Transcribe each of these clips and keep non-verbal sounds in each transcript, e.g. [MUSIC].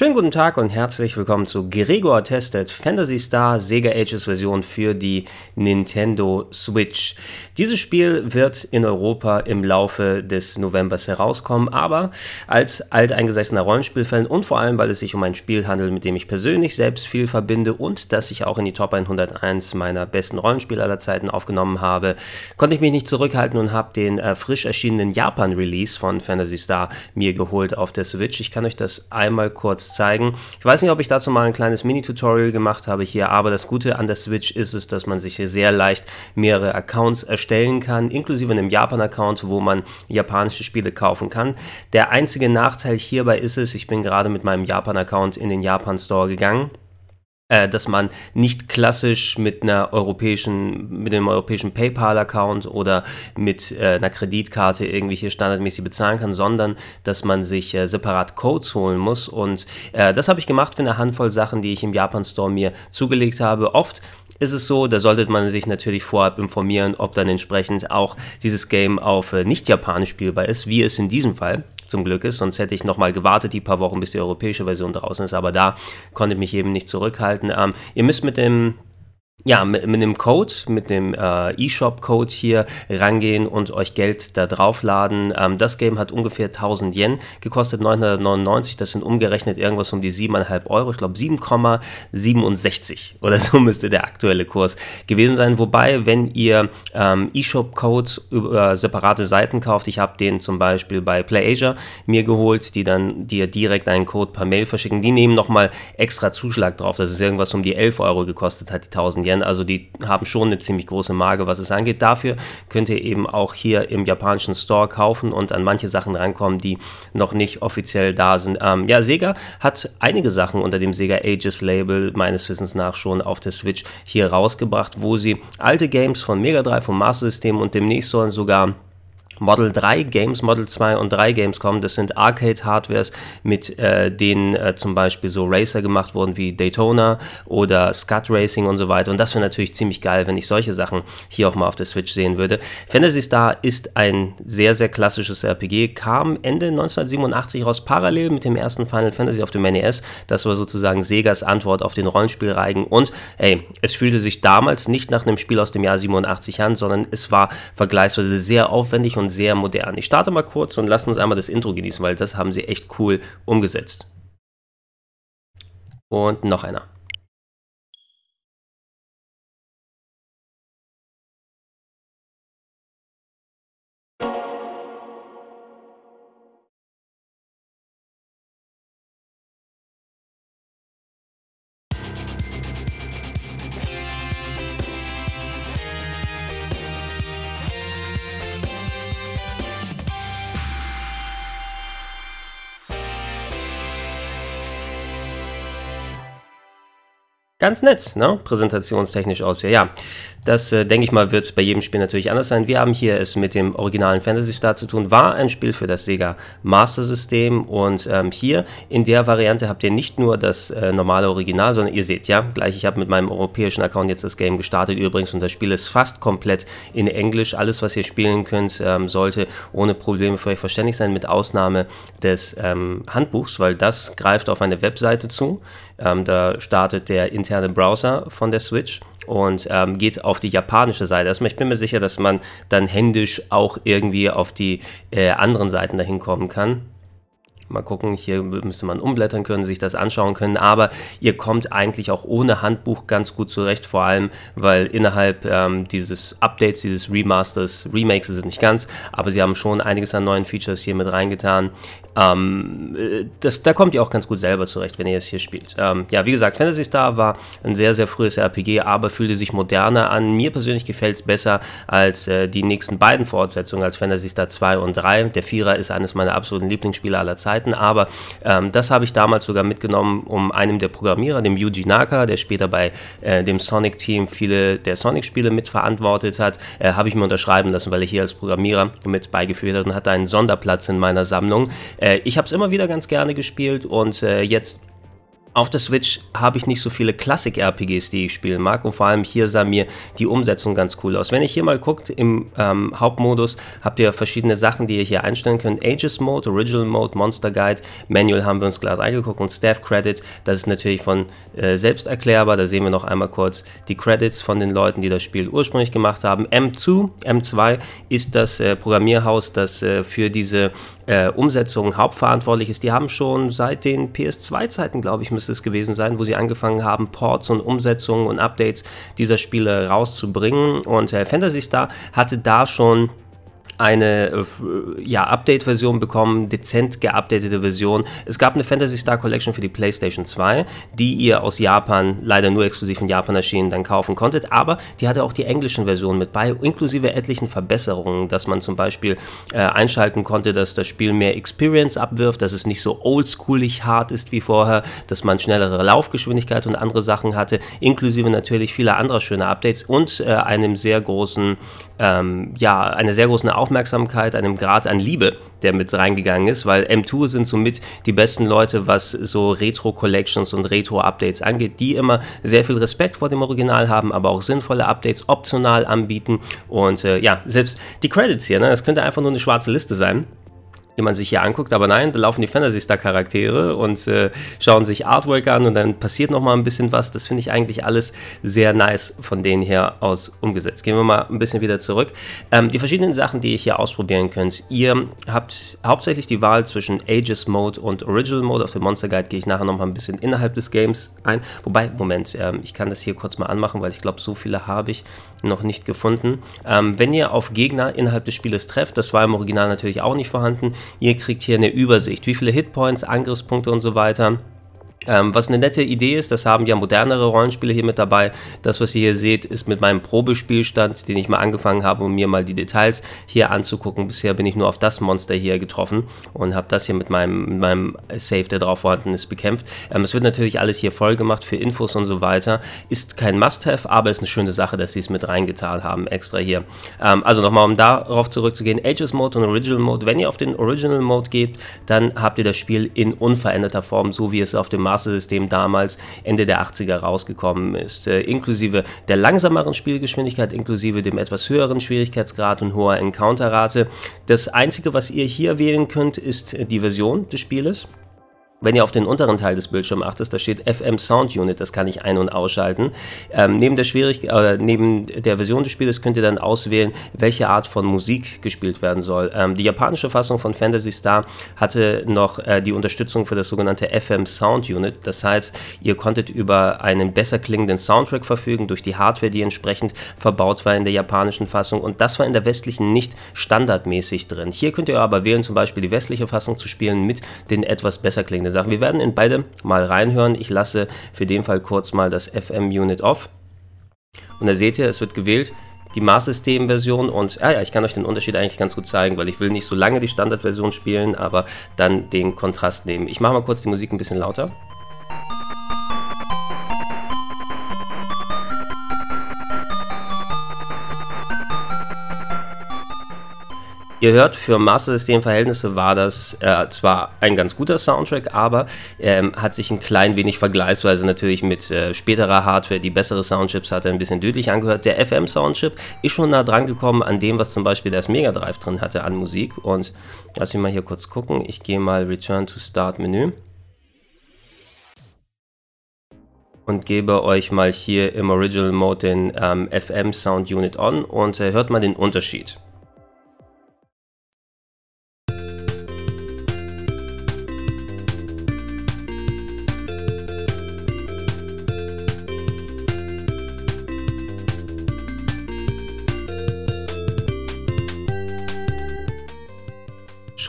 Schönen guten Tag und herzlich willkommen zu Gregor Tested Fantasy Star Sega Ages Version für die Nintendo Switch. Dieses Spiel wird in Europa im Laufe des Novembers herauskommen, aber als alteingesessener Rollenspielfan und vor allem, weil es sich um ein Spiel handelt, mit dem ich persönlich selbst viel verbinde und das ich auch in die Top 101 meiner besten Rollenspiele aller Zeiten aufgenommen habe, konnte ich mich nicht zurückhalten und habe den äh, frisch erschienenen Japan-Release von Fantasy Star mir geholt auf der Switch. Ich kann euch das einmal kurz zeigen. Ich weiß nicht, ob ich dazu mal ein kleines Mini-Tutorial gemacht habe hier, aber das Gute an der Switch ist es, dass man sich hier sehr leicht mehrere Accounts erstellen kann, inklusive einem Japan-Account, wo man japanische Spiele kaufen kann. Der einzige Nachteil hierbei ist es, ich bin gerade mit meinem Japan-Account in den Japan-Store gegangen dass man nicht klassisch mit einer europäischen, mit einem europäischen PayPal-Account oder mit äh, einer Kreditkarte irgendwie hier standardmäßig bezahlen kann, sondern dass man sich äh, separat Codes holen muss. Und äh, das habe ich gemacht für eine Handvoll Sachen, die ich im Japan Store mir zugelegt habe. Oft ist es so, da sollte man sich natürlich vorab informieren, ob dann entsprechend auch dieses Game auf äh, nicht japanisch spielbar ist, wie es in diesem Fall zum Glück ist. Sonst hätte ich nochmal gewartet, die paar Wochen, bis die europäische Version draußen ist. Aber da konnte ich mich eben nicht zurückhalten. Ähm, ihr müsst mit dem ja, mit, mit dem Code, mit dem äh, eShop-Code hier rangehen und euch Geld da draufladen. Ähm, das Game hat ungefähr 1000 Yen gekostet, 999. Das sind umgerechnet irgendwas um die 7,5 Euro. Ich glaube 7,67 oder so [LAUGHS] müsste der aktuelle Kurs gewesen sein. Wobei, wenn ihr ähm, eShop-Codes über separate Seiten kauft, ich habe den zum Beispiel bei PlayAsia mir geholt, die dann dir direkt einen Code per Mail verschicken. Die nehmen nochmal extra Zuschlag drauf, dass es irgendwas um die 11 Euro gekostet hat, die 1000 Yen. Yen. Also die haben schon eine ziemlich große Marke, was es angeht. Dafür könnt ihr eben auch hier im japanischen Store kaufen und an manche Sachen rankommen, die noch nicht offiziell da sind. Ähm, ja, Sega hat einige Sachen unter dem Sega Ages Label meines Wissens nach schon auf der Switch hier rausgebracht, wo sie alte Games von Mega Drive, vom Master System und demnächst sollen sogar Model 3 Games, Model 2 und 3 Games kommen. Das sind Arcade-Hardwares, mit äh, denen äh, zum Beispiel so Racer gemacht wurden wie Daytona oder Scud Racing und so weiter. Und das wäre natürlich ziemlich geil, wenn ich solche Sachen hier auch mal auf der Switch sehen würde. Fantasy Star ist ein sehr, sehr klassisches RPG, kam Ende 1987 raus, parallel mit dem ersten Final Fantasy auf dem NES. Das war sozusagen Segas Antwort auf den Rollenspielreigen. Und ey, es fühlte sich damals nicht nach einem Spiel aus dem Jahr 87 an, sondern es war vergleichsweise sehr aufwendig und sehr modern. Ich starte mal kurz und lasse uns einmal das Intro genießen, weil das haben sie echt cool umgesetzt. Und noch einer. Ganz nett, ne? Präsentationstechnisch aussehen. Ja, das äh, denke ich mal wird bei jedem Spiel natürlich anders sein. Wir haben hier es mit dem originalen Fantasy Star zu tun. War ein Spiel für das Sega Master System und ähm, hier in der Variante habt ihr nicht nur das äh, normale Original, sondern ihr seht ja gleich. Ich habe mit meinem europäischen Account jetzt das Game gestartet übrigens und das Spiel ist fast komplett in Englisch. Alles, was ihr spielen könnt, ähm, sollte ohne Probleme für euch verständlich sein, mit Ausnahme des ähm, Handbuchs, weil das greift auf eine Webseite zu. Ähm, da startet der interne Browser von der Switch und ähm, geht auf die japanische Seite. Also ich bin mir sicher, dass man dann händisch auch irgendwie auf die äh, anderen Seiten dahin kommen kann. Mal gucken, hier müsste man umblättern können, sich das anschauen können, aber ihr kommt eigentlich auch ohne Handbuch ganz gut zurecht, vor allem, weil innerhalb ähm, dieses Updates, dieses Remasters, Remakes ist es nicht ganz, aber sie haben schon einiges an neuen Features hier mit reingetan. Ähm, äh, das, da kommt ihr auch ganz gut selber zurecht, wenn ihr es hier spielt. Ähm, ja, wie gesagt, Fantasy Star war ein sehr, sehr frühes RPG, aber fühlte sich moderner an. Mir persönlich gefällt es besser als äh, die nächsten beiden Fortsetzungen, als Fantasy Star 2 und 3. Der Vierer ist eines meiner absoluten Lieblingsspiele aller Zeiten. Zeiten, aber ähm, das habe ich damals sogar mitgenommen, um einem der Programmierer, dem Yuji Naka, der später bei äh, dem Sonic-Team viele der Sonic-Spiele mitverantwortet hat, äh, habe ich mir unterschreiben lassen, weil er hier als Programmierer mit beigeführt hat und hatte einen Sonderplatz in meiner Sammlung. Äh, ich habe es immer wieder ganz gerne gespielt und äh, jetzt auf der Switch habe ich nicht so viele Klassik-RPGs, die ich spielen mag und vor allem hier sah mir die Umsetzung ganz cool aus. Wenn ihr hier mal guckt, im ähm, Hauptmodus habt ihr verschiedene Sachen, die ihr hier einstellen könnt. Aegis Mode, Original Mode, Monster Guide, Manual haben wir uns gerade angeguckt und Staff Credit, das ist natürlich von äh, selbst erklärbar. Da sehen wir noch einmal kurz die Credits von den Leuten, die das Spiel ursprünglich gemacht haben. M2, M2 ist das äh, Programmierhaus, das äh, für diese äh, Umsetzung hauptverantwortlich ist. Die haben schon seit den PS2-Zeiten, glaube ich, müsste es gewesen sein, wo sie angefangen haben, Ports und Umsetzungen und Updates dieser Spiele rauszubringen. Und äh, Fantasy Star hatte da schon eine äh, ja, Update-Version bekommen, dezent geupdatete Version. Es gab eine Fantasy Star Collection für die PlayStation 2, die ihr aus Japan, leider nur exklusiv in Japan erschienen, dann kaufen konntet, aber die hatte auch die englischen Versionen mit bei, inklusive etlichen Verbesserungen, dass man zum Beispiel äh, einschalten konnte, dass das Spiel mehr Experience abwirft, dass es nicht so oldschoolig hart ist wie vorher, dass man schnellere Laufgeschwindigkeit und andere Sachen hatte, inklusive natürlich vieler anderer schöner Updates und äh, einem sehr großen ähm, ja, eine sehr große Aufmerksamkeit, einem Grad an Liebe, der mit reingegangen ist, weil M2 sind somit die besten Leute, was so Retro-Collections und Retro-Updates angeht, die immer sehr viel Respekt vor dem Original haben, aber auch sinnvolle Updates optional anbieten. Und äh, ja, selbst die Credits hier, ne, das könnte einfach nur eine schwarze Liste sein die man sich hier anguckt. Aber nein, da laufen die Fantasy Star Charaktere und äh, schauen sich Artwork an und dann passiert noch mal ein bisschen was. Das finde ich eigentlich alles sehr nice von denen her aus umgesetzt. Gehen wir mal ein bisschen wieder zurück. Ähm, die verschiedenen Sachen, die ihr hier ausprobieren könnt. Ihr habt hauptsächlich die Wahl zwischen Aegis Mode und Original Mode. Auf dem Monster Guide gehe ich nachher noch mal ein bisschen innerhalb des Games ein. Wobei, Moment, ähm, ich kann das hier kurz mal anmachen, weil ich glaube, so viele habe ich noch nicht gefunden. Ähm, wenn ihr auf Gegner innerhalb des Spieles trefft, das war im Original natürlich auch nicht vorhanden, ihr kriegt hier eine Übersicht, wie viele Hitpoints, Angriffspunkte und so weiter ähm, was eine nette Idee ist, das haben ja modernere Rollenspiele hier mit dabei. Das, was ihr hier seht, ist mit meinem Probespielstand, den ich mal angefangen habe, um mir mal die Details hier anzugucken. Bisher bin ich nur auf das Monster hier getroffen und habe das hier mit meinem, mit meinem Save, der drauf vorhanden ist, bekämpft. Ähm, es wird natürlich alles hier voll gemacht für Infos und so weiter. Ist kein Must-Have, aber ist eine schöne Sache, dass sie es mit reingetan haben, extra hier. Ähm, also nochmal, um darauf zurückzugehen, Ages Mode und Original Mode. Wenn ihr auf den Original Mode geht, dann habt ihr das Spiel in unveränderter Form, so wie es auf dem Master System damals Ende der 80er rausgekommen ist, äh, inklusive der langsameren Spielgeschwindigkeit, inklusive dem etwas höheren Schwierigkeitsgrad und hoher Encounterrate. Das einzige, was ihr hier wählen könnt, ist die Version des Spieles. Wenn ihr auf den unteren Teil des Bildschirms achtet, da steht FM Sound Unit, das kann ich ein- und ausschalten. Ähm, neben, der Schwierig äh, neben der Version des Spieles könnt ihr dann auswählen, welche Art von Musik gespielt werden soll. Ähm, die japanische Fassung von Fantasy Star hatte noch äh, die Unterstützung für das sogenannte FM Sound Unit. Das heißt, ihr konntet über einen besser klingenden Soundtrack verfügen, durch die Hardware, die entsprechend verbaut war in der japanischen Fassung. Und das war in der westlichen nicht standardmäßig drin. Hier könnt ihr aber wählen, zum Beispiel die westliche Fassung zu spielen mit den etwas besser klingenden verschiedene Sachen. Wir werden in beide mal reinhören. Ich lasse für den Fall kurz mal das FM-Unit off. Und da seht ihr, es wird gewählt die Maßsystem-Version und ah ja, ich kann euch den Unterschied eigentlich ganz gut zeigen, weil ich will nicht so lange die Standardversion spielen, aber dann den Kontrast nehmen. Ich mache mal kurz die Musik ein bisschen lauter. Ihr hört, für Master System-Verhältnisse war das äh, zwar ein ganz guter Soundtrack, aber ähm, hat sich ein klein wenig vergleichsweise natürlich mit äh, späterer Hardware, die bessere Soundchips hatte, ein bisschen deutlich angehört. Der FM-Soundchip ist schon nah dran gekommen an dem, was zum Beispiel das Mega Drive drin hatte an Musik. Und lass mich mal hier kurz gucken. Ich gehe mal Return to Start Menü. und gebe euch mal hier im Original Mode den ähm, FM Sound Unit on und äh, hört mal den Unterschied.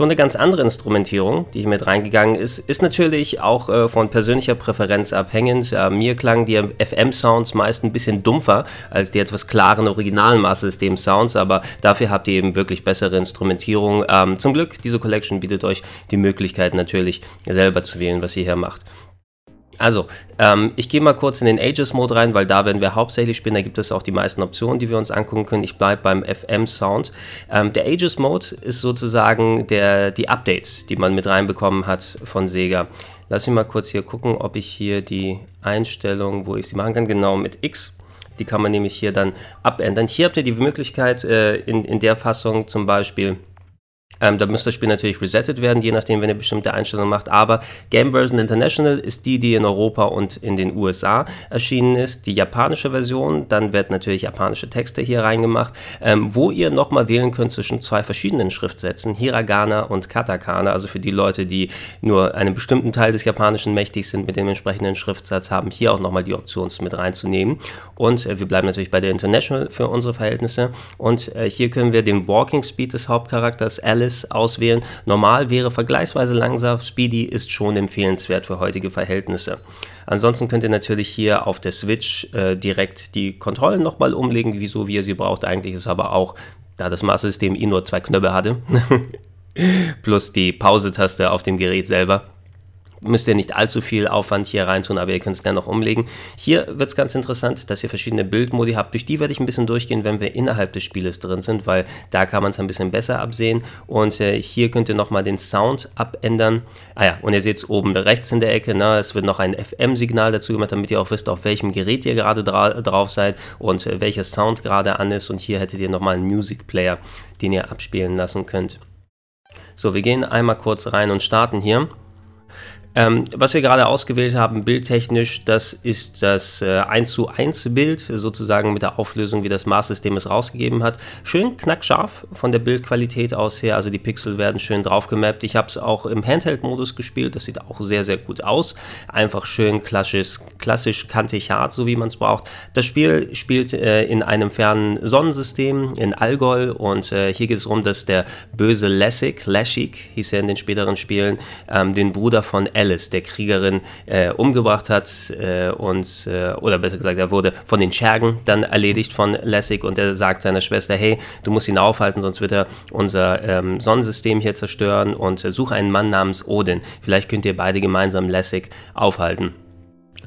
Schon eine ganz andere Instrumentierung, die hier mit reingegangen ist, ist natürlich auch äh, von persönlicher Präferenz abhängend. Äh, mir klangen die FM-Sounds meist ein bisschen dumpfer als die etwas klaren originalen Master System Sounds, aber dafür habt ihr eben wirklich bessere Instrumentierung. Ähm, zum Glück, diese Collection bietet euch die Möglichkeit natürlich selber zu wählen, was ihr hier macht. Also, ähm, ich gehe mal kurz in den Ages-Mode rein, weil da werden wir hauptsächlich spielen. Da gibt es auch die meisten Optionen, die wir uns angucken können. Ich bleibe beim FM-Sound. Ähm, der Ages-Mode ist sozusagen der, die Updates, die man mit reinbekommen hat von Sega. Lass mich mal kurz hier gucken, ob ich hier die Einstellung, wo ich sie machen kann, genau mit X. Die kann man nämlich hier dann abändern. Hier habt ihr die Möglichkeit, äh, in, in der Fassung zum Beispiel ähm, da müsste das Spiel natürlich resettet werden, je nachdem, wenn ihr bestimmte Einstellungen macht. Aber Game Version International ist die, die in Europa und in den USA erschienen ist. Die japanische Version, dann wird natürlich japanische Texte hier reingemacht, ähm, wo ihr nochmal wählen könnt zwischen zwei verschiedenen Schriftsätzen, Hiragana und Katakana. Also für die Leute, die nur einen bestimmten Teil des Japanischen mächtig sind mit dem entsprechenden Schriftsatz, haben hier auch nochmal die Option mit reinzunehmen. Und äh, wir bleiben natürlich bei der International für unsere Verhältnisse. Und äh, hier können wir den Walking Speed des Hauptcharakters Alice Alice auswählen. Normal wäre vergleichsweise langsam, Speedy ist schon empfehlenswert für heutige Verhältnisse. Ansonsten könnt ihr natürlich hier auf der Switch äh, direkt die Kontrollen nochmal umlegen, wieso wie ihr sie braucht. Eigentlich ist aber auch, da das Master-System eh nur zwei Knöpfe hatte, [LAUGHS] plus die Pause-Taste auf dem Gerät selber müsst ihr nicht allzu viel Aufwand hier reintun, aber ihr könnt es gerne noch umlegen. Hier wird es ganz interessant, dass ihr verschiedene Bildmodi habt. Durch die werde ich ein bisschen durchgehen, wenn wir innerhalb des Spieles drin sind, weil da kann man es ein bisschen besser absehen. Und äh, hier könnt ihr nochmal den Sound abändern. Ah ja, und ihr seht es oben rechts in der Ecke, na, es wird noch ein FM-Signal dazu gemacht, damit ihr auch wisst, auf welchem Gerät ihr gerade dra drauf seid und äh, welcher Sound gerade an ist. Und hier hättet ihr nochmal einen Music Player, den ihr abspielen lassen könnt. So, wir gehen einmal kurz rein und starten hier. Ähm, was wir gerade ausgewählt haben, bildtechnisch, das ist das äh, 1 zu 1 Bild, sozusagen mit der Auflösung, wie das Maßsystem es rausgegeben hat. Schön knackscharf von der Bildqualität aus her, also die Pixel werden schön drauf gemappt. Ich habe es auch im Handheld-Modus gespielt, das sieht auch sehr, sehr gut aus. Einfach schön klassisch, klassisch kantig hart, so wie man es braucht. Das Spiel spielt äh, in einem fernen Sonnensystem in Allgäu und äh, hier geht es darum, dass der böse Lessig, Lashik hieß er in den späteren Spielen, ähm, den Bruder von Alice, der Kriegerin, äh, umgebracht hat äh, und, äh, oder besser gesagt, er wurde von den Schergen dann erledigt von Lessig und er sagt seiner Schwester, hey, du musst ihn aufhalten, sonst wird er unser ähm, Sonnensystem hier zerstören und suche einen Mann namens Odin. Vielleicht könnt ihr beide gemeinsam Lessig aufhalten.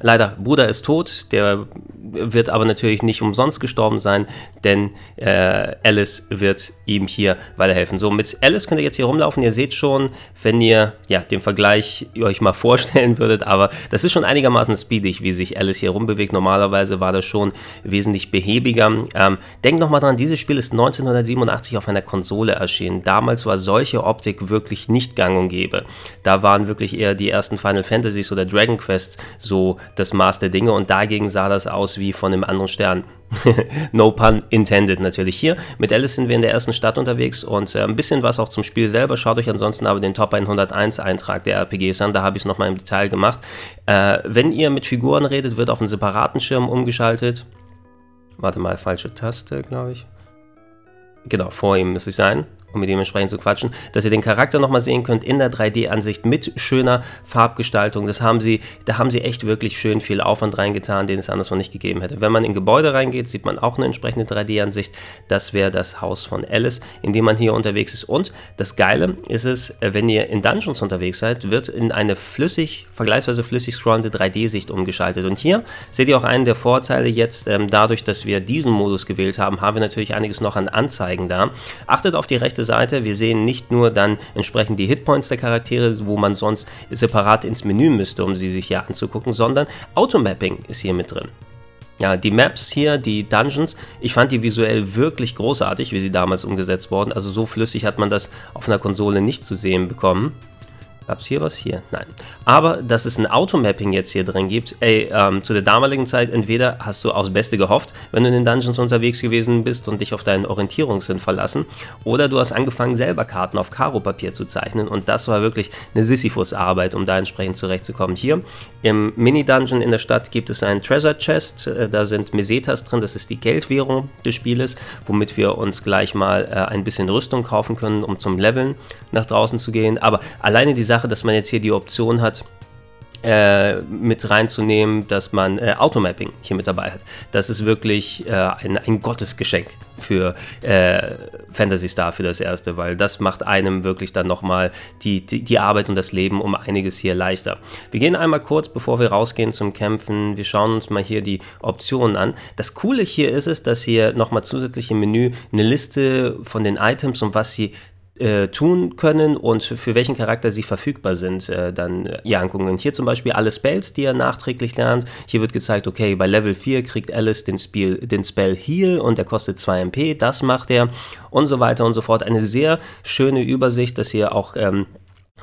Leider, Bruder ist tot, der wird aber natürlich nicht umsonst gestorben sein, denn äh, Alice wird ihm hier weiterhelfen. So, mit Alice könnt ihr jetzt hier rumlaufen. Ihr seht schon, wenn ihr ja, den Vergleich euch mal [LAUGHS] vorstellen würdet, aber das ist schon einigermaßen speedig, wie sich Alice hier rumbewegt. Normalerweise war das schon wesentlich behäbiger. Ähm, denkt nochmal dran, dieses Spiel ist 1987 auf einer Konsole erschienen. Damals war solche Optik wirklich nicht gang und gäbe. Da waren wirklich eher die ersten Final Fantasies oder Dragon Quests so das Maß der Dinge und dagegen sah das aus wie von einem anderen Stern. [LAUGHS] no pun intended natürlich hier. Mit Alice sind wir in der ersten Stadt unterwegs und äh, ein bisschen was auch zum Spiel selber. Schaut euch ansonsten aber den Top 101 Eintrag der RPGs an, da habe ich es nochmal im Detail gemacht. Äh, wenn ihr mit Figuren redet, wird auf einen separaten Schirm umgeschaltet. Warte mal, falsche Taste, glaube ich. Genau, vor ihm müsste ich sein um mit dementsprechend zu quatschen, dass ihr den Charakter nochmal sehen könnt in der 3D-Ansicht mit schöner Farbgestaltung. Das haben sie, da haben sie echt wirklich schön viel Aufwand reingetan, den es anderswo nicht gegeben hätte. Wenn man in Gebäude reingeht, sieht man auch eine entsprechende 3D-Ansicht. Das wäre das Haus von Alice, in dem man hier unterwegs ist. Und das Geile ist es, wenn ihr in Dungeons unterwegs seid, wird in eine flüssig, vergleichsweise flüssig scrollende 3D-Sicht umgeschaltet. Und hier seht ihr auch einen der Vorteile jetzt, ähm, dadurch, dass wir diesen Modus gewählt haben, haben wir natürlich einiges noch an Anzeigen da. Achtet auf die rechte Seite. Wir sehen nicht nur dann entsprechend die Hitpoints der Charaktere, wo man sonst separat ins Menü müsste, um sie sich hier anzugucken, sondern Automapping ist hier mit drin. Ja, die Maps hier, die Dungeons, ich fand die visuell wirklich großartig, wie sie damals umgesetzt wurden. Also so flüssig hat man das auf einer Konsole nicht zu sehen bekommen. Gab es hier was? Hier? Nein. Aber dass es ein Automapping jetzt hier drin gibt, ey, ähm, zu der damaligen Zeit, entweder hast du aufs Beste gehofft, wenn du in den Dungeons unterwegs gewesen bist und dich auf deinen Orientierungssinn verlassen, oder du hast angefangen, selber Karten auf Karo-Papier zu zeichnen und das war wirklich eine Sisyphus-Arbeit, um da entsprechend zurechtzukommen. Hier im Mini-Dungeon in der Stadt gibt es einen Treasure Chest, äh, da sind Mesetas drin, das ist die Geldwährung des Spieles, womit wir uns gleich mal äh, ein bisschen Rüstung kaufen können, um zum Leveln nach draußen zu gehen. Aber alleine die Sache, dass man jetzt hier die Option hat, äh, mit reinzunehmen, dass man äh, Automapping hier mit dabei hat. Das ist wirklich äh, ein, ein, Gottesgeschenk für äh, Fantasy Star für das erste, weil das macht einem wirklich dann nochmal die, die, die Arbeit und das Leben um einiges hier leichter. Wir gehen einmal kurz, bevor wir rausgehen zum Kämpfen, wir schauen uns mal hier die Optionen an. Das Coole hier ist es, dass hier nochmal zusätzlich im Menü eine Liste von den Items und was sie äh, tun können und für welchen Charakter sie verfügbar sind, äh, dann äh, Jankungen. Hier zum Beispiel alle Spells, die er nachträglich lernt. Hier wird gezeigt, okay, bei Level 4 kriegt Alice den, Spiel, den Spell Heal und der kostet 2 MP, das macht er und so weiter und so fort. Eine sehr schöne Übersicht, dass ihr auch ähm,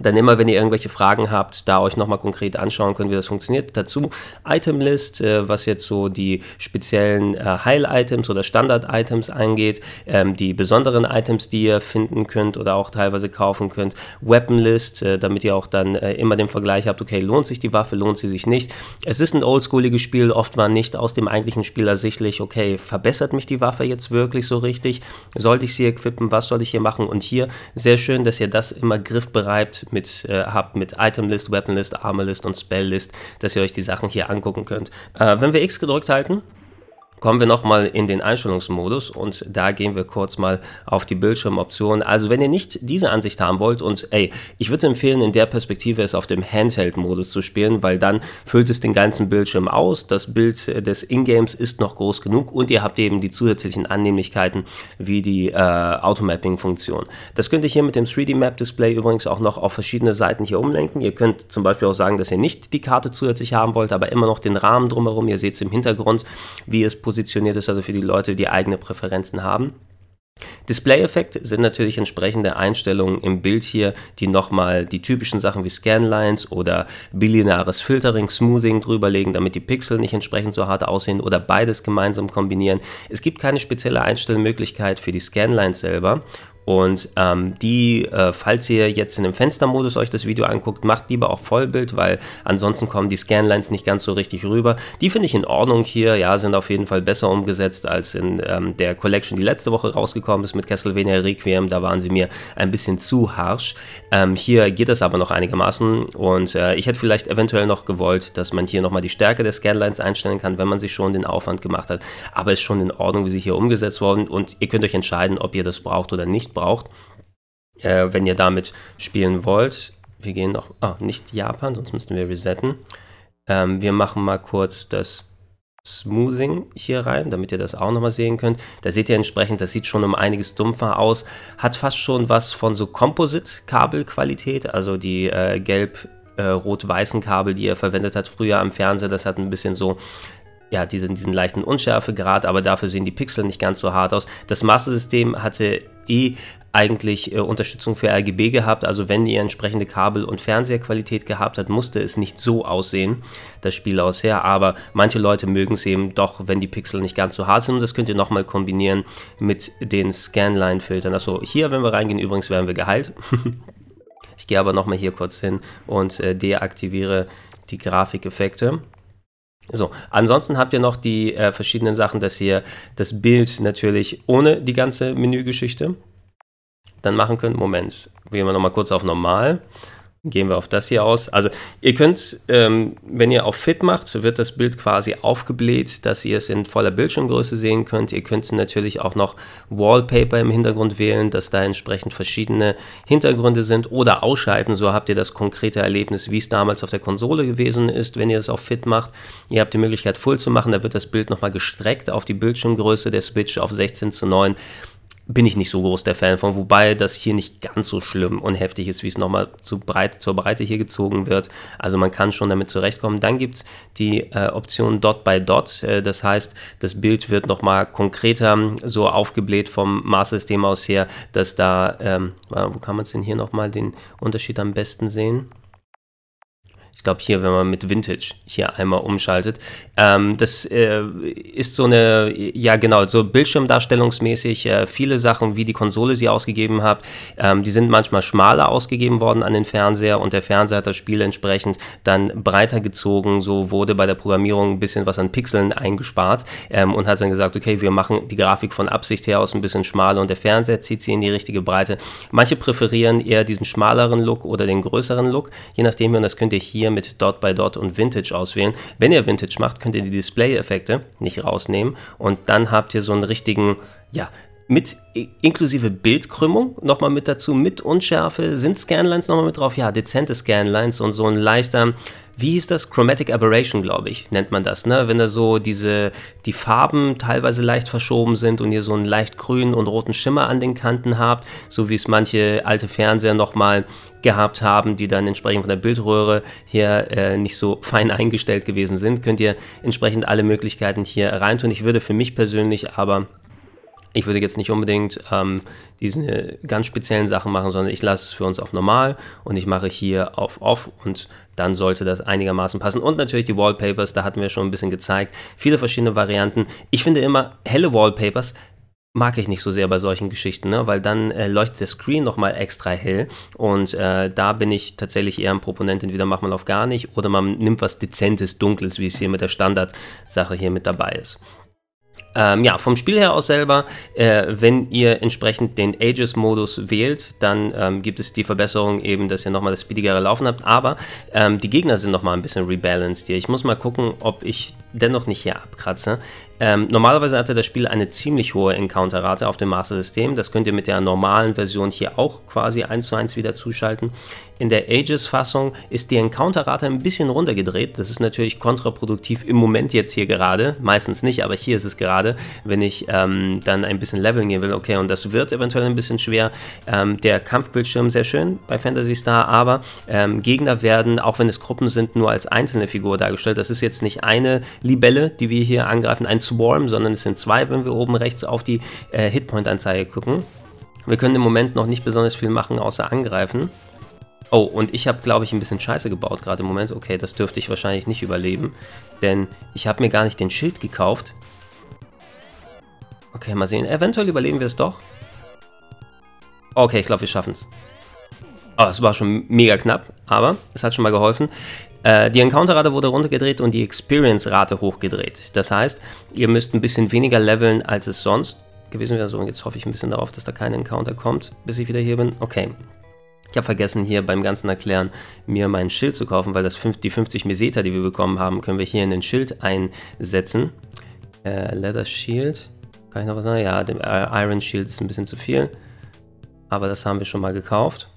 dann immer, wenn ihr irgendwelche Fragen habt, da euch nochmal konkret anschauen könnt, wie das funktioniert. Dazu Itemlist, äh, was jetzt so die speziellen äh, Heil-Items oder Standard-Items angeht, ähm, die besonderen Items, die ihr finden könnt oder auch teilweise kaufen könnt. Weaponlist, äh, damit ihr auch dann immer den Vergleich habt, okay, lohnt sich die Waffe, lohnt sie sich nicht. Es ist ein oldschooliges Spiel, oft war nicht aus dem eigentlichen Spiel ersichtlich, okay, verbessert mich die Waffe jetzt wirklich so richtig? Sollte ich sie equippen? Was soll ich hier machen? Und hier sehr schön, dass ihr das immer griffbereit mit äh, habt mit Itemlist, Weaponlist, Armorlist und Spelllist, dass ihr euch die Sachen hier angucken könnt. Äh, wenn wir X gedrückt halten, kommen wir nochmal in den Einstellungsmodus und da gehen wir kurz mal auf die Bildschirmoptionen. Also wenn ihr nicht diese Ansicht haben wollt und ey, ich würde empfehlen, in der Perspektive es auf dem Handheld-Modus zu spielen, weil dann füllt es den ganzen Bildschirm aus. Das Bild des Ingames ist noch groß genug und ihr habt eben die zusätzlichen Annehmlichkeiten wie die äh, Automapping-Funktion. Das könnt ihr hier mit dem 3D-Map-Display übrigens auch noch auf verschiedene Seiten hier umlenken. Ihr könnt zum Beispiel auch sagen, dass ihr nicht die Karte zusätzlich haben wollt, aber immer noch den Rahmen drumherum. Ihr seht es im Hintergrund, wie es positioniert ist, also für die Leute, die eigene Präferenzen haben. Display-Effekt sind natürlich entsprechende Einstellungen im Bild hier, die nochmal die typischen Sachen wie Scanlines oder bilineares Filtering, Smoothing drüberlegen, damit die Pixel nicht entsprechend so hart aussehen oder beides gemeinsam kombinieren. Es gibt keine spezielle Einstellmöglichkeit für die Scanlines selber und ähm, die, äh, falls ihr jetzt in dem Fenstermodus euch das Video anguckt, macht lieber auch Vollbild, weil ansonsten kommen die Scanlines nicht ganz so richtig rüber. Die finde ich in Ordnung hier, ja, sind auf jeden Fall besser umgesetzt als in ähm, der Collection, die letzte Woche rausgekommen ist mit Castlevania Requiem. Da waren sie mir ein bisschen zu harsh. Ähm, hier geht das aber noch einigermaßen und äh, ich hätte vielleicht eventuell noch gewollt, dass man hier nochmal die Stärke der Scanlines einstellen kann, wenn man sich schon den Aufwand gemacht hat. Aber ist schon in Ordnung, wie sie hier umgesetzt worden und ihr könnt euch entscheiden, ob ihr das braucht oder nicht braucht, äh, wenn ihr damit spielen wollt. Wir gehen noch, oh, nicht Japan, sonst müssten wir resetten. Ähm, wir machen mal kurz das Smoothing hier rein, damit ihr das auch nochmal sehen könnt. Da seht ihr entsprechend, das sieht schon um einiges dumpfer aus. Hat fast schon was von so Composite-Kabelqualität, also die äh, gelb- äh, Kabel, die er verwendet hat früher am Fernseher, das hat ein bisschen so ja, diesen, diesen leichten Unschärfegrad, aber dafür sehen die Pixel nicht ganz so hart aus. Das Master-System hatte eh eigentlich äh, Unterstützung für RGB gehabt, also wenn ihr entsprechende Kabel- und Fernseherqualität gehabt habt, musste es nicht so aussehen, das Spiel ausher, aber manche Leute mögen es eben doch, wenn die Pixel nicht ganz so hart sind und das könnt ihr nochmal kombinieren mit den Scanline-Filtern. Also hier, wenn wir reingehen, übrigens werden wir geheilt. [LAUGHS] ich gehe aber nochmal hier kurz hin und äh, deaktiviere die Grafikeffekte. So, ansonsten habt ihr noch die äh, verschiedenen Sachen, dass ihr das Bild natürlich ohne die ganze Menügeschichte dann machen könnt. Moment, gehen wir nochmal kurz auf Normal gehen wir auf das hier aus. Also ihr könnt, ähm, wenn ihr auf Fit macht, wird das Bild quasi aufgebläht, dass ihr es in voller Bildschirmgröße sehen könnt. Ihr könnt natürlich auch noch Wallpaper im Hintergrund wählen, dass da entsprechend verschiedene Hintergründe sind oder ausschalten. So habt ihr das konkrete Erlebnis, wie es damals auf der Konsole gewesen ist, wenn ihr es auf Fit macht. Ihr habt die Möglichkeit Full zu machen, da wird das Bild nochmal gestreckt auf die Bildschirmgröße der Switch auf 16 zu 9 bin ich nicht so groß der Fan von, wobei das hier nicht ganz so schlimm und heftig ist, wie es nochmal zu breit, zur Breite hier gezogen wird. Also man kann schon damit zurechtkommen. Dann gibt es die äh, Option Dot by Dot, äh, das heißt, das Bild wird nochmal konkreter so aufgebläht vom Maßsystem aus her, dass da, ähm, wo kann man es denn hier nochmal den Unterschied am besten sehen? Ich glaube hier, wenn man mit Vintage hier einmal umschaltet. Ähm, das äh, ist so eine, ja genau, so bildschirmdarstellungsmäßig äh, viele Sachen, wie die Konsole sie ausgegeben hat. Ähm, die sind manchmal schmaler ausgegeben worden an den Fernseher und der Fernseher hat das Spiel entsprechend dann breiter gezogen. So wurde bei der Programmierung ein bisschen was an Pixeln eingespart ähm, und hat dann gesagt, okay, wir machen die Grafik von Absicht her aus ein bisschen schmaler und der Fernseher zieht sie in die richtige Breite. Manche präferieren eher diesen schmaleren Look oder den größeren Look, je nachdem, und das könnt ihr hier mit Dot by Dot und Vintage auswählen. Wenn ihr Vintage macht, könnt ihr die Display-Effekte nicht rausnehmen und dann habt ihr so einen richtigen, ja, mit inklusive Bildkrümmung nochmal mit dazu, mit Unschärfe, sind Scanlines nochmal mit drauf? Ja, dezente Scanlines und so ein leichter, wie hieß das? Chromatic Aberration, glaube ich, nennt man das, ne? Wenn da so diese, die Farben teilweise leicht verschoben sind und ihr so einen leicht grünen und roten Schimmer an den Kanten habt, so wie es manche alte Fernseher nochmal gehabt haben, die dann entsprechend von der Bildröhre hier äh, nicht so fein eingestellt gewesen sind, könnt ihr entsprechend alle Möglichkeiten hier reintun. Ich würde für mich persönlich aber ich würde jetzt nicht unbedingt ähm, diese ganz speziellen Sachen machen, sondern ich lasse es für uns auf normal und ich mache hier auf off und dann sollte das einigermaßen passen. Und natürlich die Wallpapers, da hatten wir schon ein bisschen gezeigt. Viele verschiedene Varianten. Ich finde immer helle Wallpapers mag ich nicht so sehr bei solchen Geschichten, ne? weil dann äh, leuchtet der Screen nochmal extra hell und äh, da bin ich tatsächlich eher ein Proponent, entweder macht man auf gar nicht oder man nimmt was Dezentes, Dunkles, wie es hier mit der Standardsache hier mit dabei ist. Ähm, ja, vom Spiel her aus selber, äh, wenn ihr entsprechend den Aegis-Modus wählt, dann ähm, gibt es die Verbesserung eben, dass ihr nochmal das speedigere Laufen habt, aber ähm, die Gegner sind nochmal ein bisschen rebalanced hier. Ich muss mal gucken, ob ich dennoch nicht hier abkratze. Ähm, normalerweise hatte das Spiel eine ziemlich hohe Encounter-Rate auf dem Master System. Das könnt ihr mit der normalen Version hier auch quasi 1 zu 1 wieder zuschalten. In der Aegis-Fassung ist die Encounter-Rate ein bisschen runtergedreht. Das ist natürlich kontraproduktiv im Moment jetzt hier gerade. Meistens nicht, aber hier ist es gerade, wenn ich ähm, dann ein bisschen leveln gehen will. Okay, und das wird eventuell ein bisschen schwer. Ähm, der Kampfbildschirm sehr schön bei Fantasy Star, aber ähm, Gegner werden, auch wenn es Gruppen sind, nur als einzelne Figur dargestellt. Das ist jetzt nicht eine Libelle, die wir hier angreifen, ein Swarm, sondern es sind zwei, wenn wir oben rechts auf die äh, Hitpoint-Anzeige gucken. Wir können im Moment noch nicht besonders viel machen, außer angreifen. Oh, und ich habe, glaube ich, ein bisschen Scheiße gebaut gerade im Moment. Okay, das dürfte ich wahrscheinlich nicht überleben, denn ich habe mir gar nicht den Schild gekauft. Okay, mal sehen. Eventuell überleben wir es doch. Okay, ich glaube, wir schaffen es. Oh, es war schon mega knapp, aber es hat schon mal geholfen. Äh, die Encounter-Rate wurde runtergedreht und die Experience-Rate hochgedreht. Das heißt, ihr müsst ein bisschen weniger leveln, als es sonst gewesen wäre. So, und jetzt hoffe ich ein bisschen darauf, dass da kein Encounter kommt, bis ich wieder hier bin. Okay. Ich habe vergessen, hier beim ganzen Erklären mir mein Schild zu kaufen, weil das 50, die 50 Meseta, die wir bekommen haben, können wir hier in den Schild einsetzen. Äh, Leather Shield. Kann ich noch was sagen? Ja, der Iron Shield ist ein bisschen zu viel. Aber das haben wir schon mal gekauft.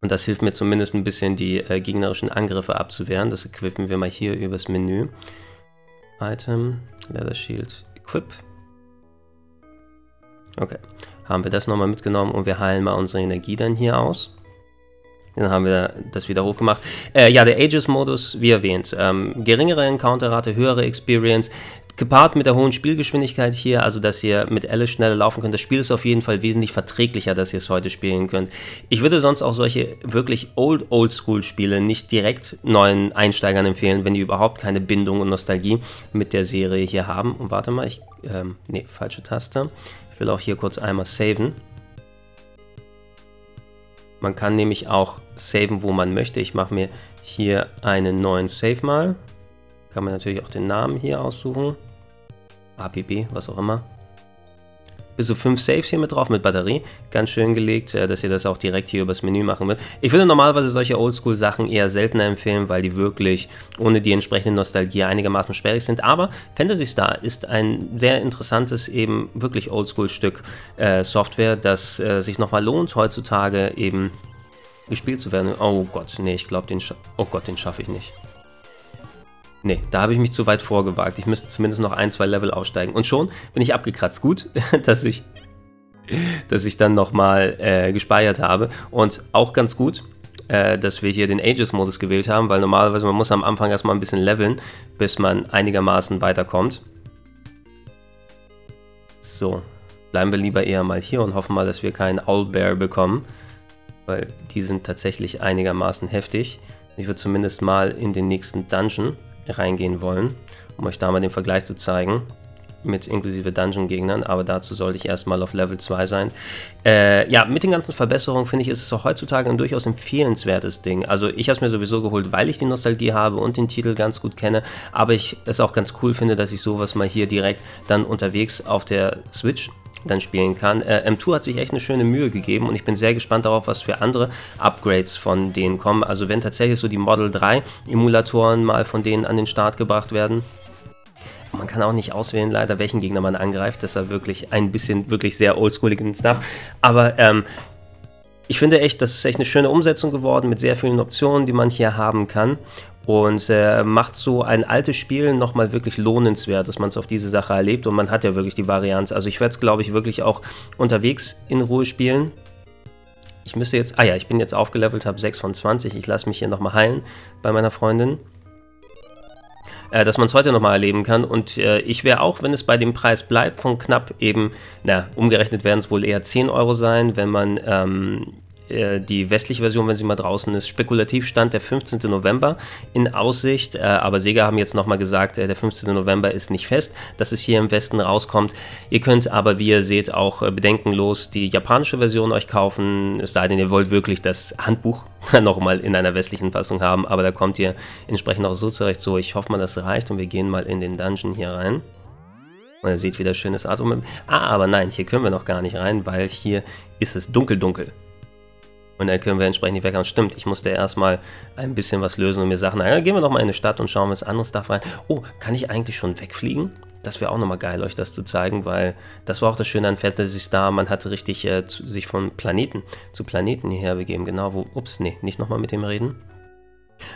Und das hilft mir zumindest ein bisschen, die äh, gegnerischen Angriffe abzuwehren. Das equippen wir mal hier übers Menü. Item, Leather Shield, Equip. Okay, haben wir das nochmal mitgenommen und wir heilen mal unsere Energie dann hier aus. Dann haben wir das wieder hochgemacht. Äh, ja, der Aegis-Modus, wie erwähnt, ähm, geringere Encounter-Rate, höhere Experience, gepaart mit der hohen Spielgeschwindigkeit hier, also dass ihr mit Alice schneller laufen könnt. Das Spiel ist auf jeden Fall wesentlich verträglicher, dass ihr es heute spielen könnt. Ich würde sonst auch solche wirklich old, old school Spiele nicht direkt neuen Einsteigern empfehlen, wenn die überhaupt keine Bindung und Nostalgie mit der Serie hier haben. Und warte mal, ich, ähm, nee, falsche Taste. Ich will auch hier kurz einmal saven. Man kann nämlich auch saven, wo man möchte. Ich mache mir hier einen neuen Save mal. Kann man natürlich auch den Namen hier aussuchen. APB, was auch immer. Bis zu fünf Saves hier mit drauf mit Batterie. Ganz schön gelegt, äh, dass ihr das auch direkt hier übers Menü machen wird. Ich würde normalerweise solche Oldschool-Sachen eher seltener empfehlen, weil die wirklich ohne die entsprechende Nostalgie einigermaßen sperrig sind. Aber Fantasy Star ist ein sehr interessantes, eben wirklich Oldschool-Stück äh, Software, das äh, sich nochmal lohnt, heutzutage eben gespielt zu werden. Oh Gott, nee, ich glaube, den, oh den schaffe ich nicht. Nee, da habe ich mich zu weit vorgewagt. Ich müsste zumindest noch ein, zwei Level aufsteigen. Und schon bin ich abgekratzt. Gut, [LAUGHS] dass ich das ich dann nochmal äh, gespeichert habe. Und auch ganz gut, äh, dass wir hier den Ages-Modus gewählt haben, weil normalerweise man muss am Anfang erstmal ein bisschen leveln, bis man einigermaßen weiterkommt. So, bleiben wir lieber eher mal hier und hoffen mal, dass wir keinen Owlbear bekommen, weil die sind tatsächlich einigermaßen heftig. Ich würde zumindest mal in den nächsten Dungeon reingehen wollen, um euch da mal den Vergleich zu zeigen mit inklusive Dungeon-Gegnern, aber dazu sollte ich erstmal auf Level 2 sein. Äh, ja, mit den ganzen Verbesserungen finde ich, ist es auch heutzutage ein durchaus empfehlenswertes Ding. Also ich habe es mir sowieso geholt, weil ich die Nostalgie habe und den Titel ganz gut kenne, aber ich es auch ganz cool finde, dass ich sowas mal hier direkt dann unterwegs auf der Switch dann spielen kann. Äh, M2 hat sich echt eine schöne Mühe gegeben und ich bin sehr gespannt darauf, was für andere Upgrades von denen kommen. Also wenn tatsächlich so die Model 3 Emulatoren mal von denen an den Start gebracht werden, man kann auch nicht auswählen, leider, welchen Gegner man angreift. Das ist wirklich ein bisschen, wirklich sehr oldschooligen Stuff. Aber ähm, ich finde echt, das ist echt eine schöne Umsetzung geworden mit sehr vielen Optionen, die man hier haben kann. Und äh, macht so ein altes Spiel nochmal wirklich lohnenswert, dass man es auf diese Sache erlebt. Und man hat ja wirklich die Varianz. Also ich werde es, glaube ich, wirklich auch unterwegs in Ruhe spielen. Ich müsste jetzt, ah ja, ich bin jetzt aufgelevelt, habe 6 von 20. Ich lasse mich hier nochmal heilen bei meiner Freundin äh, dass man es heute nochmal erleben kann. Und äh, ich wäre auch, wenn es bei dem Preis bleibt, von knapp eben, na, umgerechnet werden es wohl eher 10 Euro sein, wenn man ähm, äh, die westliche Version, wenn sie mal draußen ist, spekulativ stand der 15. November in Aussicht, äh, aber Sega haben jetzt nochmal gesagt, äh, der 15. November ist nicht fest, dass es hier im Westen rauskommt. Ihr könnt aber, wie ihr seht, auch bedenkenlos die japanische Version euch kaufen, es sei denn, ihr wollt wirklich das Handbuch [LAUGHS] nochmal in einer westlichen Fassung haben, aber da kommt ihr entsprechend auch so zurecht. So, ich hoffe mal, das reicht und wir gehen mal in den Dungeon hier rein. Und ihr seht wieder schönes Atom. Ah, aber nein, hier können wir noch gar nicht rein, weil hier ist es dunkel dunkel. Und dann können wir entsprechend die weghauen. Stimmt, ich musste erstmal ein bisschen was lösen und mir Sachen. Na, gehen wir doch mal in eine Stadt und schauen wir das andere Stuff rein. Oh, kann ich eigentlich schon wegfliegen? Das wäre auch nochmal geil, euch das zu zeigen, weil das war auch das Schöne an Fantasy Star. Man hatte richtig äh, zu, sich von Planeten zu Planeten hierher begeben. Genau, wo. Ups, nee, nicht nochmal mit dem reden.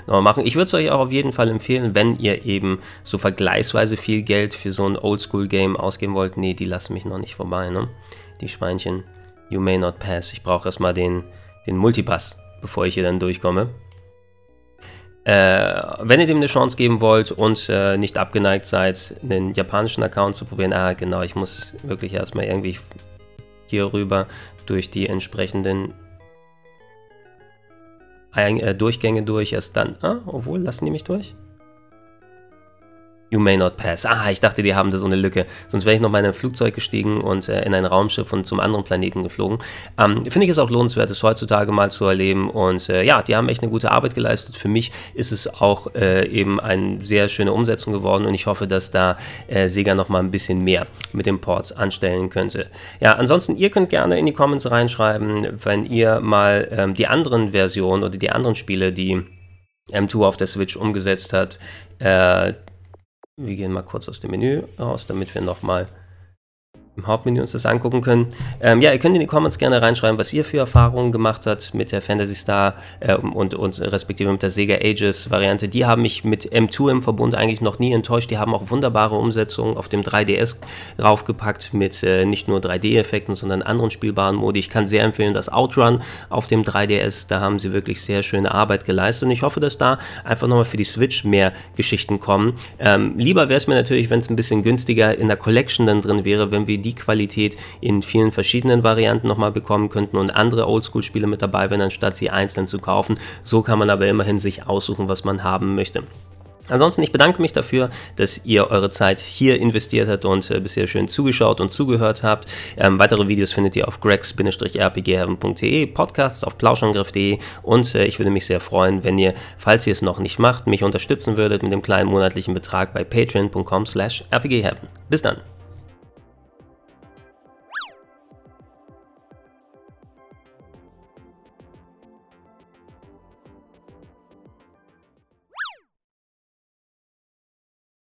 Nochmal machen. Ich würde es euch auch auf jeden Fall empfehlen, wenn ihr eben so vergleichsweise viel Geld für so ein Oldschool-Game ausgeben wollt. Nee, die lassen mich noch nicht vorbei, ne? Die Schweinchen. You may not pass. Ich brauche erstmal den den Multipass, bevor ich hier dann durchkomme. Äh, wenn ihr dem eine Chance geben wollt und äh, nicht abgeneigt seid, einen japanischen Account zu probieren, ah genau, ich muss wirklich erstmal irgendwie hier rüber durch die entsprechenden äh, Durchgänge durch, erst dann, ah, obwohl, lassen die mich durch? You may not pass. Ah, ich dachte, die haben da so eine Lücke. Sonst wäre ich noch mal in ein Flugzeug gestiegen und äh, in ein Raumschiff und zum anderen Planeten geflogen. Ähm, Finde ich es auch lohnenswert, das heutzutage mal zu erleben. Und äh, ja, die haben echt eine gute Arbeit geleistet. Für mich ist es auch äh, eben eine sehr schöne Umsetzung geworden und ich hoffe, dass da äh, Sega noch mal ein bisschen mehr mit den Ports anstellen könnte. Ja, ansonsten, ihr könnt gerne in die Comments reinschreiben, wenn ihr mal ähm, die anderen Versionen oder die anderen Spiele, die M2 auf der Switch umgesetzt hat, äh, wir gehen mal kurz aus dem Menü raus, damit wir nochmal im Hauptmenü uns das angucken können. Ähm, ja, ihr könnt in die Comments gerne reinschreiben, was ihr für Erfahrungen gemacht habt mit der Fantasy Star äh, und, und respektive mit der Sega Ages Variante. Die haben mich mit M2 im Verbund eigentlich noch nie enttäuscht. Die haben auch wunderbare Umsetzungen auf dem 3DS raufgepackt mit äh, nicht nur 3D-Effekten, sondern anderen spielbaren Modi. Ich kann sehr empfehlen, das Outrun auf dem 3DS. Da haben sie wirklich sehr schöne Arbeit geleistet und ich hoffe, dass da einfach nochmal für die Switch mehr Geschichten kommen. Ähm, lieber wäre es mir natürlich, wenn es ein bisschen günstiger in der Collection dann drin wäre, wenn wir die Qualität in vielen verschiedenen Varianten nochmal bekommen könnten und andere Oldschool-Spiele mit dabei wären, anstatt sie einzeln zu kaufen. So kann man aber immerhin sich aussuchen, was man haben möchte. Ansonsten, ich bedanke mich dafür, dass ihr eure Zeit hier investiert habt und äh, bisher schön zugeschaut und zugehört habt. Ähm, weitere Videos findet ihr auf gregs-rpgheaven.de, Podcasts auf plauschangriff.de und äh, ich würde mich sehr freuen, wenn ihr, falls ihr es noch nicht macht, mich unterstützen würdet mit dem kleinen monatlichen Betrag bei patreon.com slash rpgheaven. Bis dann!